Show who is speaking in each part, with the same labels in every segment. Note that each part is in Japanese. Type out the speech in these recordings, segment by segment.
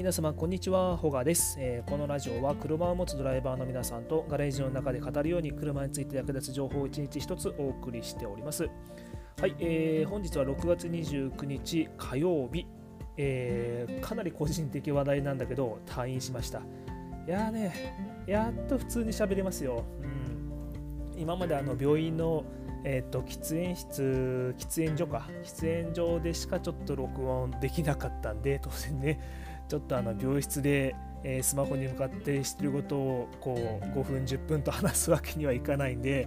Speaker 1: 皆様こんにちはホガです、えー、このラジオは車を持つドライバーの皆さんとガレージの中で語るように車について役立つ情報を一日一つお送りしております。はい、えー、本日は6月29日火曜日、えー、かなり個人的話題なんだけど退院しました。いやーねやっと普通に喋れますよ、うん、今まであの病院のえーと、喫煙室喫煙所か。喫煙所でしかちょっと録音できなかったんで当然ね。ちょっとあの病室で、え、スマホに向かってしてることをこう5分10分と話すわけにはいかないんで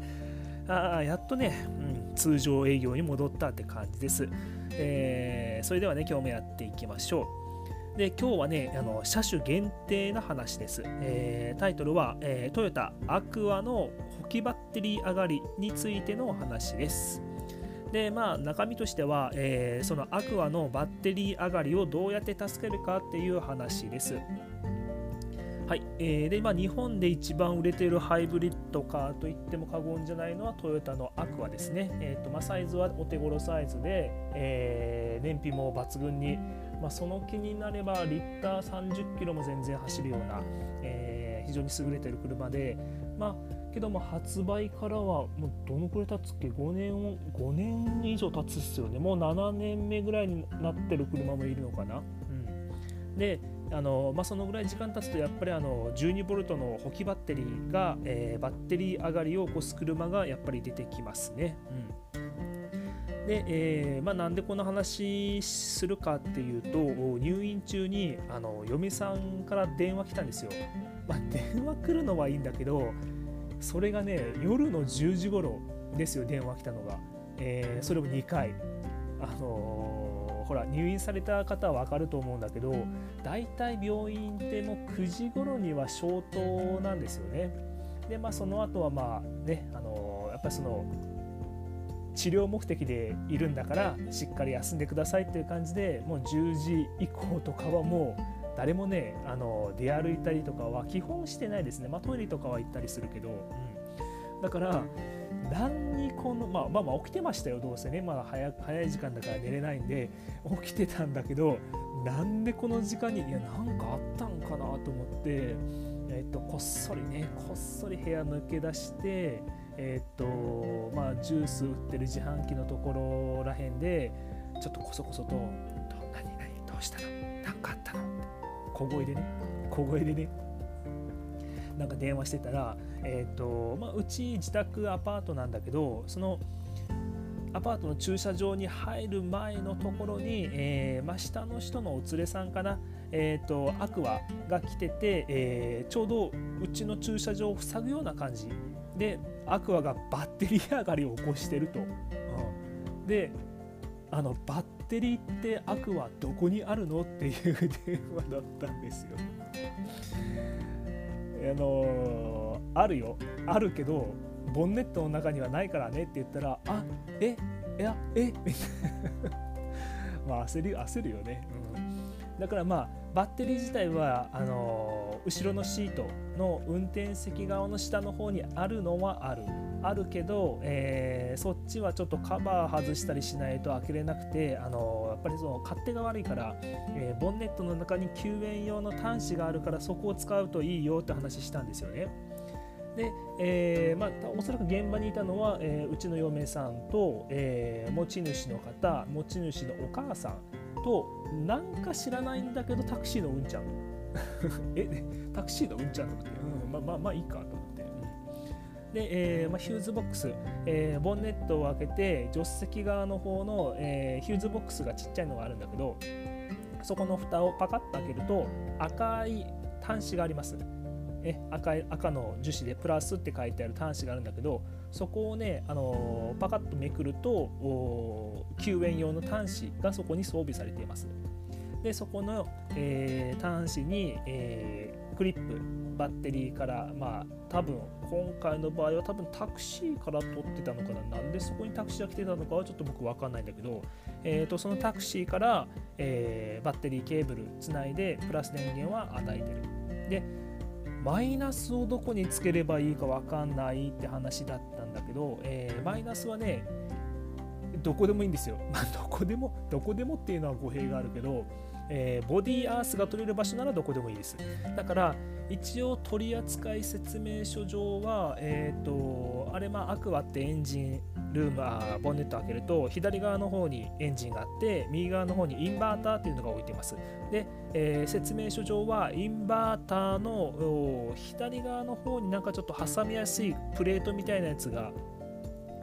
Speaker 1: あやっとね、うん、通常営業に戻ったって感じです、えー、それではね今日もやっていきましょう。で今日はねあの車種限定な話です、えー、タイトルは、えー、トヨタアクアの補給バッテリー上がりについてのお話です。でまあ中身としては、えー、そのアクアのバッテリー上がりをどうやって助けるかっていう話です。はいえー、でま、日本で一番売れているハイブリッドカーといっても過言じゃないのはトヨタのアクアですね。えーとまあ、サイズはお手頃サイズで、えー、燃費も抜群に、まあ、その気になればリッター30キロも全然走るような、えー、非常に優れている車で、まあけども発売からはもうどのくらい経つっけ？5年5年以上経つっすよね。もう7年目ぐらいになってる車もいるのかな、うん、であのまあ、そのぐらい時間経つとやっぱりあの 12V の補給バッテリーが、えー、バッテリー上がりを起こす車がやっぱり出てきますね。うん、で、えーまあ、なんでこの話するかっていうと入院中にあの嫁さんから電話来たんですよ。まあ、電話来るのはいいんだけどそれがね夜の10時頃ですよ電話来たのが、えー、それも2回。あのー、ほら入院された方は分かると思うんだけど大体病院ってもう9時頃には消灯なんですよね。でまあその後はまあねあのー、やっぱりその治療目的でいるんだからしっかり休んでくださいっていう感じでもう10時以降とかはもう誰もねあの出歩いたりとかは基本してないですね、まあ、トイレとかは行ったりするけど、うん、だから何にこの、まあ、まあまあ起きてましたよどうせね。まだ早早い時間だから寝れないんで起きてたんだけどなんでこの時間にいやなんかあったんかなと思って、えっと、こっそりねこっそり部屋抜け出してえっとまあジュース売ってる自販機のところらへんでちょっとこそこそと「何何どうしたの?」小声でね小声でねなんか電話してたら、えーとまあ、うち自宅アパートなんだけどそのアパートの駐車場に入る前のところに、えーまあ、下の人のお連れさんかな、えーと、アクアが来てて、えー、ちょうどうちの駐車場を塞ぐような感じでアクアがバッテリー上がりを起こしてると。うん、であのバッテリーって悪はどこにあるの？っていう電話だったんですよ。あのー、あるよ。あるけどボンネットの中にはないからねって言ったらあえいやえみたいな。まあ焦り焦るよね、うん、だからまあバッテリー自体はあのー、後ろのシートの運転席側の下の方にあるのはある。あるけど、えー、そっちはちょっとカバー外したりしないと開けれなくて、あのやっぱりその勝手が悪いから、えー、ボンネットの中に救援用の端子があるからそこを使うといいよって話したんですよね。で、えーまあ、おそらく現場にいたのは、えー、うちの嫁さんと、えー、持ち主の方持ち主のお母さんとなんか知らないんだけどタクシーのうんちゃん えタクシーのうんちゃんと思って、うん、まあまあまあいいかとで、えーまあ、ヒューズボックス、えー、ボンネットを開けて助手席側の方の、えー、ヒューズボックスがちっちゃいのがあるんだけどそこの蓋をパカッと開けると赤い端子があります。え赤い赤の樹脂でプラスって書いてある端子があるんだけどそこをね、あのー、パカッとめくると救援用の端子がそこに装備されています。でそこの、えー、端子に、えー、クリップバッテリーからまあ多分今回の場合は多分タクシーから取ってたのかななんでそこにタクシーが来てたのかはちょっと僕分かんないんだけど、えー、とそのタクシーから、えー、バッテリーケーブルつないでプラス電源は与えてるでマイナスをどこにつければいいか分かんないって話だったんだけど、えー、マイナスはねどこでもいいんですよ。ま、どこでも、どこでもっていうのは語弊があるけど、えー、ボディアースが取れる場所ならどこでもいいです。だから一応取扱説明書上は、えーと、あれまあアクアってエンジンルームあボンネット開けると左側の方にエンジンがあって右側の方にインバーターっていうのが置いてます。で、えー、説明書上はインバーターの左側の方になんかちょっと挟みやすいプレートみたいなやつが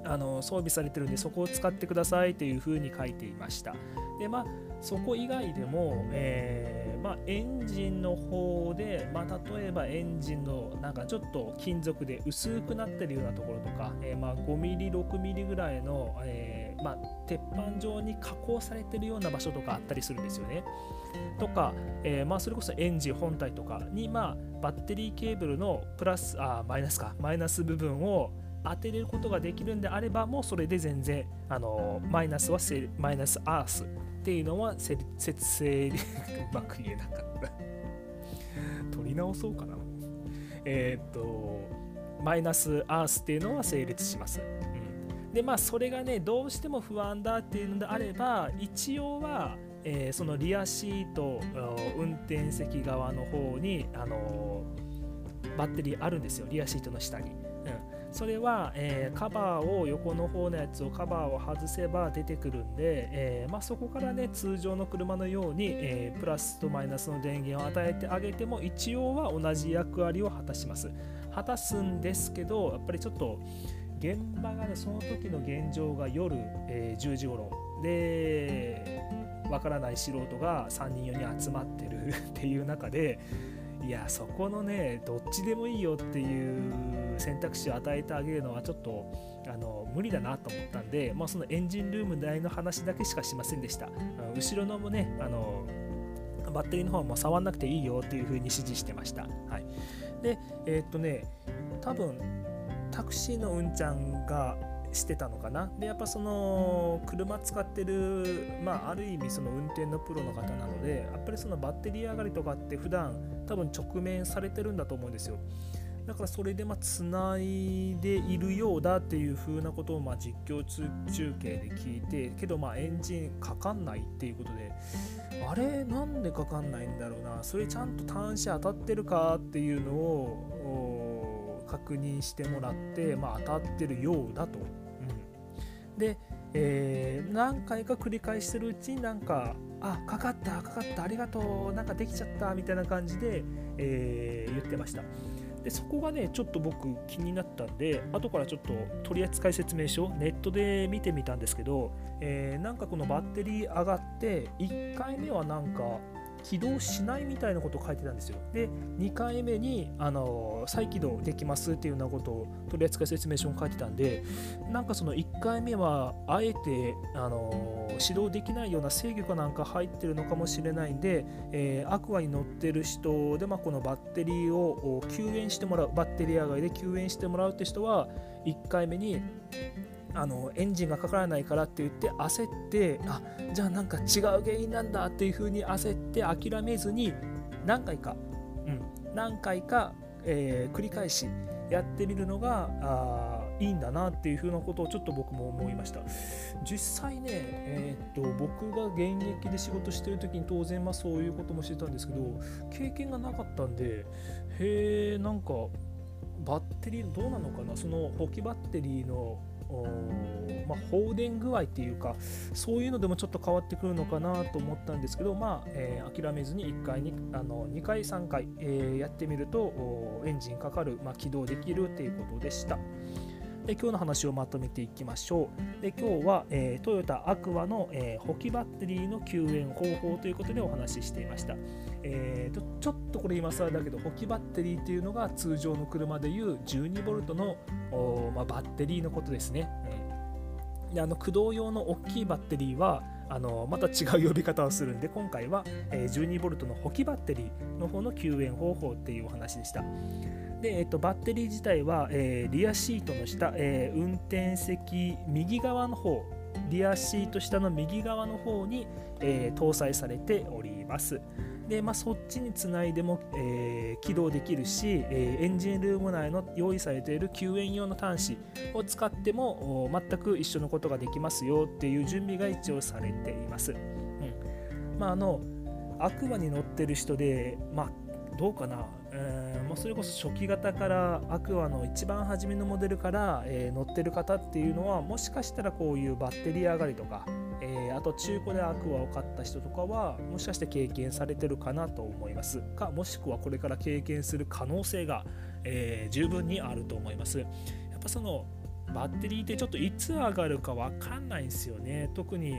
Speaker 1: あの装備されてるんでそこを使ってくださいというふうに書いていました。でまあそこ以外でも、えー、まあ、エンジンの方で、まあ、例えばエンジンのなんかちょっと金属で薄くなってるようなところとか、えー、まあ、5ミリ6ミリぐらいの、えー、ま鉄板状に加工されてるような場所とかあったりするんですよね。とか、えま、それこそエンジン本体とかに、ま、バッテリーケーブルのプラスあマイナスかマイナス部分を当てれることができるんであればもうそれで全然あのマイナスはマイナスアースっていうのは節制うまく言えなかった取り直そうかなえー、っとマイナスアースっていうのは成立します、うん、でまあそれがねどうしても不安だっていうのであれば一応はえー、そのリアシート運転席側の方に、あのー、バッテリーあるんですよリアシートの下に、それは、えー、カバーを横の方のやつをカバーを外せば出てくるんで、えー、まあ、そこからね通常の車のように、えー、プラスとマイナスの電源を与えてあげても一応は同じ役割を果たします。果たすんですけどやっぱりちょっと現場がねその時の現状が夜、え10時頃。でわからない素人が3人4人集まってる っていう中でいやそこのねどっちでもいいよっていう選択肢を与えてあげるのはちょっとあの無理だなと思ったんで、まあ、そのエンジンルーム内の話だけしかしませんでした。後ろのもねあのバッテリーの方も触んなくていいよっていう風に指示してました、はい、でえー、っとね多分タクシーのうんちゃんがしてたのかな？でやっぱその車使ってるまあある意味その運転のプロの方なのでやっぱりそのバッテリー上がりとかって普段多分直面されてるんだと思うんですよ。だからそれでまあつないでいるようだっていう風なことをまあ実況中継で聞いてけどまあエンジンかかんないっていうことであれ？なんでかかんないんだろうな。それちゃんと端子当たってるかっていうのを確認してもらって、まあ、当たってるようだとで、えー、何回か繰り返してるうちになんかあかかったかかったありがとうなんかできちゃったみたいな感じで、えー、言ってました。でそこがねちょっと僕気になったんで後からちょっと取扱説明書ネットで見てみたんですけど、えー、なんかこのバッテリー上がって1回目はなんか起動しないみたいなことを書いてたんですよ。で、2回目にあの再起動できますっていうようなことを取扱説明書に書いてたんで、なんかその1回目はあえてあの指導できないような制御かなんか入ってるのかもしれないんで、えー、アクアに乗ってる人で、まあ、このバッテリーを救援してもらう、バッテリー上がりで救援してもらうって人は、1回目にあのエンジンがかからないからって言って焦ってあじゃあなんか違う原因なんだっていう風に焦って諦めずに何回か、うん、何回か、えー、繰り返しやってみるのがあいいんだなっていう風なことをちょっと僕も思いました。実際ね、えー、っと僕が現役で仕事してる時に当然まあそういうこともしてたんですけど経験がなかったんでへえんかバッテリーどうなのかな？その補給バッテリーのまあ、放電具合っていうかそういうのでもちょっと変わってくるのかなと思ったんですけど、まあえー、諦めずに1回にあの2回3回、えー、やってみるとエンジンかかる、まあ、起動できるということでした。で今日の話をまとめていきましょう。で今日は、えー、トヨタアクアの、えー、補給バッテリーの救援方法ということでお話ししていました。えーと、ちょっとこれ今更だけど補給バッテリーっていうのが通常の車でいう 12V の、まあ、バッテリーのことですね。えー、であの駆動用の大きいバッテリーはあのまた違う呼び方をするんで今回は、12V の補給バッテリーの方の救援方法っていうお話でした。で、えっと、バッテリー自体は、えー、リアシートの下、えー、運転席右側の方リアシート下の右側の方に、えー、搭載されております。で、まあ、そっちにつないでも、えー、起動できるし、えー、エンジンルーム内の用意されている救援用の端子を使っても全く一緒のことができますよっていう準備が一応されています。うんまあ、あのアクアに乗ってる人で、まあ、どうかな、えー、もうそれこそ初期型からアクアの一番初めのモデルから、えー、乗ってる方っていうのはもしかしたらこういうバッテリー上がりとか、えー、あと中古でアクアを買った人とかはもしかして経験されてるかなと思います。かもしくはこれから経験する可能性が、えー十分にあると思います。やっぱそのバッテリーってちょっといつ上がるか分かんないんですよね。特に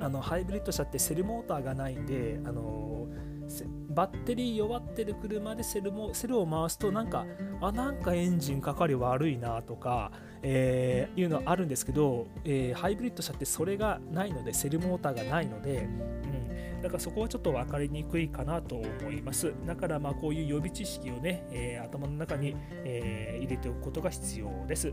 Speaker 1: あのハイブリッド車ってセルモーターがないんであのバッテリー弱ってる車でセルもセルを回すとなんかあなんかエンジンかかり悪いなとか、えー、いうのはあるんですけど、えー、ハイブリッド車ってそれがないのでセルモーターがないので、うん、だからそこはちょっと分かりにくいかなと思いますだからまあこういう予備知識をね、えー、頭の中に、え入れておくことが必要です。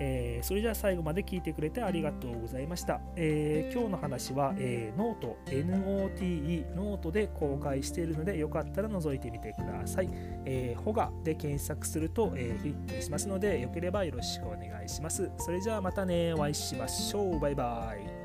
Speaker 1: えー、それじゃあ最後まで聞いてくれてありがとうございました。えー、今日の話は、えー、ノート、NOTE、ノートで公開しているので、よかったら覗いてみてください。えー、ホガで検索すると、えー、ヒットしますので、よければよろしくお願いします。それじゃあまたね、お会いしましょう。バイバイ。